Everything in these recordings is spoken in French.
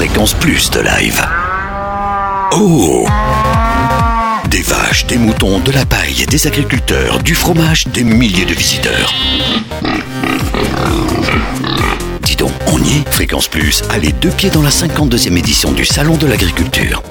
Fréquence Plus de live. Oh Des vaches, des moutons, de la paille, des agriculteurs, du fromage, des milliers de visiteurs. Dis donc, on y est Fréquence Plus, allez deux pieds dans la 52e édition du Salon de l'Agriculture.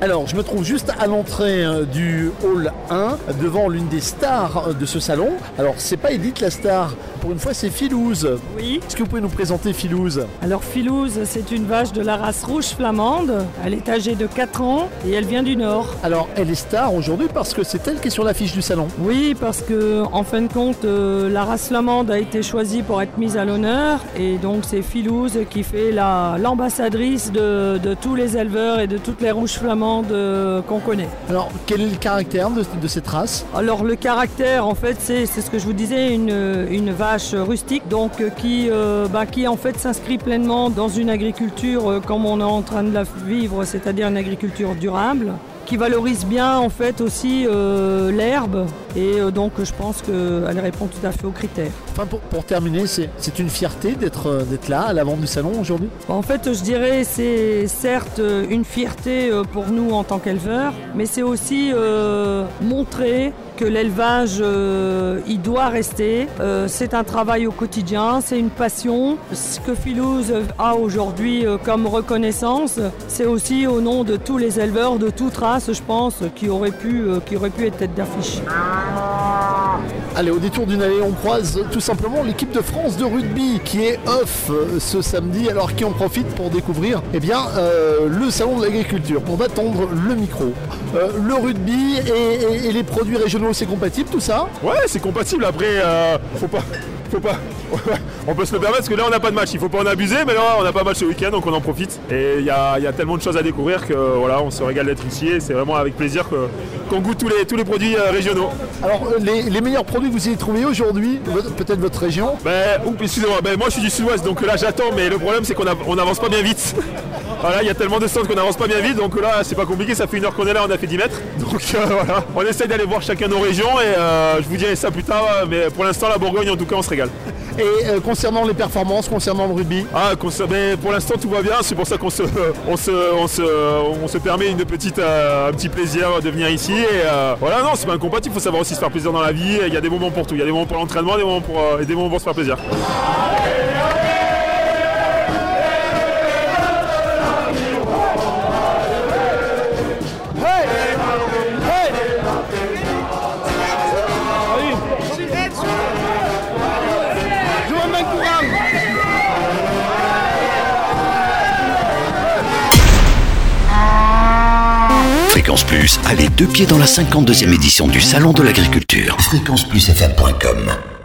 Alors, je me trouve juste à l'entrée euh, du hall 1, devant l'une des stars euh, de ce salon. Alors, c'est pas Edith la star, pour une fois, c'est Philouse. Oui. Est-ce que vous pouvez nous présenter Philouse Alors Philouse, c'est une vache de la race rouge flamande. Elle est âgée de 4 ans et elle vient du nord. Alors, elle est star aujourd'hui parce que c'est elle qui est sur l'affiche du salon. Oui, parce que en fin de compte, euh, la race flamande a été choisie pour être mise à l'honneur et donc c'est Philouse qui fait la- l'ambassadrice de, de tous les éleveurs et de toutes les rouges flamandes euh, qu'on connaît. Alors, quel est le caractère de, de cette race? Alors le caractère, en fait, c'est c'est ce que je vous disais, une, une vache rustique, donc euh, qui, euh, bah, qui en fait s'inscrit pleinement dans une agriculture euh, comme on est en train de la vivre, c'est-à-dire une agriculture durable, qui valorise bien en fait aussi euh, l'herbe, et euh, donc je pense qu'elle répond tout à fait aux critères. Enfin, pour, pour terminer, c'est une fierté d'être euh, d'être là, à l'avant du salon aujourd'hui? En fait, je dirais c'est certes une fierté pour nous en tant qu'éleveurs, mais c'est aussi montrer que l'élevage, euh, il doit rester. Euh, c'est un travail au quotidien, c'est une passion. Ce que Philouse a aujourd'hui euh, comme reconnaissance, c'est aussi au nom de tous les éleveurs de toute race, je pense, qui auraient pu, qui auraient pu être tête d'affiche. Allez, au détour d'une allée, on croise tout simplement l'équipe de France de rugby qui est off euh, ce samedi, alors qui en profite pour découvrir eh bien, euh, le salon de l'agriculture. On va tendre le micro. Euh, le rugby et, et- et les produits régionaux, c'est compatible tout ça? Ouais, c'est compatible. Après, euh, faut pas. Faut pas. on peut se le permettre parce que là on n'a pas de match. Il faut pas en abuser, mais là on n'a pas de match ce week-end donc on en profite. Et il y a, il y a tellement de choses à découvrir que voilà, on se régale d'être ici et c'est vraiment avec plaisir qu'on goûte tous les, tous les produits régionaux. Alors, les, les meilleurs produits que vous avez trouvés aujourd'hui, peut-être votre région? Ben, excusez-moi, ben, moi je suis du sud-ouest donc là j'attends, mais le problème c'est qu'on av- on n'avance pas bien vite. Voilà, il y a tellement de stands qu'on n'avance pas bien vite, donc là c'est pas compliqué, ça fait une heure qu'on est là, on a fait 10 mètres. Donc euh, voilà, on essaie d'aller voir chacun nos régions et euh, je vous dirai ça plus tard, mais pour l'instant la Bourgogne en tout cas on se régale. Et euh, concernant les performances, concernant le rugby Ah, mais pour l'instant tout va bien, c'est pour ça qu'on se, on se, on se, on se permet une petite, euh, un petit plaisir de venir ici. Et euh, voilà, non, c'est pas incompatible, il faut savoir aussi se faire plaisir dans la vie. Il y a des moments pour tout, il y a des moments pour l'entraînement, des et des moments pour se faire plaisir. Fréquence Plus, allez deux pieds dans la 52e édition du Salon de l'Agriculture. Fréquenceplusfm.com